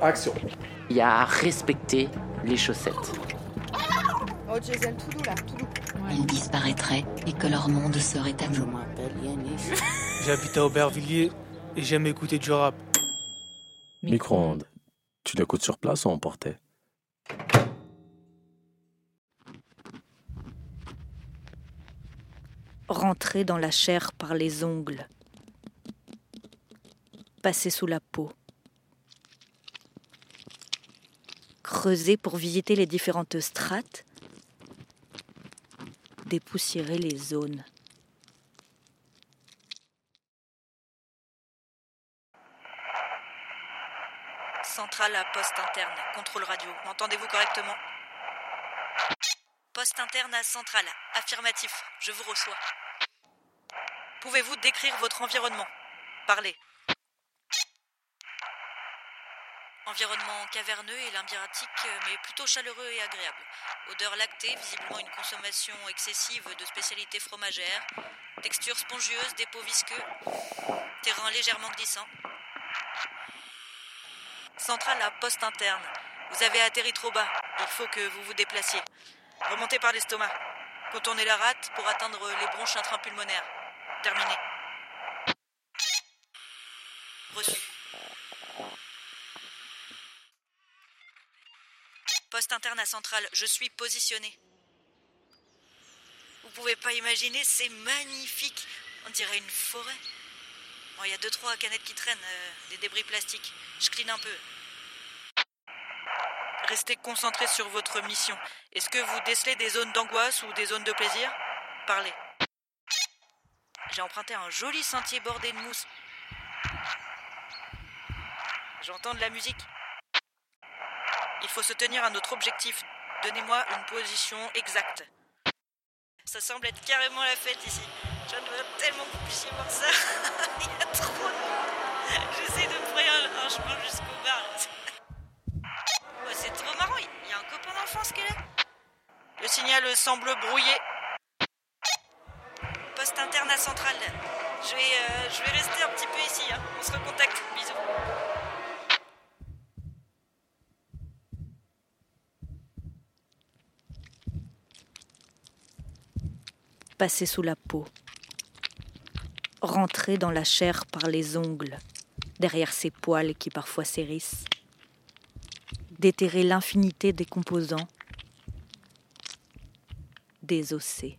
Action. Il y a à respecter les chaussettes. Oh Jason, tout doux là, tout doux. Ils disparaîtraient et que leur monde serait à nous. J'habite à Aubervilliers et j'aime écouter du rap. Micro-ondes. Tu l'écoutes sur place ou emporté Rentrer dans la chair par les ongles. Passer sous la peau. Creuser pour visiter les différentes strates. Dépoussiérer les zones. Centrale à poste interne, contrôle radio. M'entendez-vous correctement? Poste interne à centrale, affirmatif, je vous reçois. Pouvez-vous décrire votre environnement? Parlez. Environnement caverneux et limbieratique, mais plutôt chaleureux et agréable. Odeur lactée, visiblement une consommation excessive de spécialités fromagères. Texture spongieuse, dépôt visqueux. Terrain légèrement glissant. Centrale à poste interne. Vous avez atterri trop bas. Il faut que vous vous déplaciez. Remontez par l'estomac. Contournez la rate pour atteindre les bronches intrapulmonaires. Terminé. Reçu. Poste interne à centrale, je suis positionné. Vous pouvez pas imaginer, c'est magnifique. On dirait une forêt. Bon, il y a deux trois canettes qui traînent, euh, des débris plastiques. Je cline un peu. Restez concentré sur votre mission. Est-ce que vous décelez des zones d'angoisse ou des zones de plaisir? Parlez. J'ai emprunté un joli sentier bordé de mousse. J'entends de la musique. Il faut se tenir à notre objectif. Donnez-moi une position exacte. Ça semble être carrément la fête ici. J'aimerais tellement que vous puissiez voir ça. Il y a trop de monde. J'essaie de me frayer un, chemin jusqu'au bar. Ouais, c'est trop marrant. Il y a un copain d'enfance qui est là. Le signal semble brouillé. Poste interne à. Je vais, euh, je vais rester un petit peu ici. hein. On se recontacte. Bisous. Passer sous la peau. Rentrer dans la chair par les ongles, derrière ces poils qui parfois s'hérissent. Déterrer l'infinité des composants. Désosser.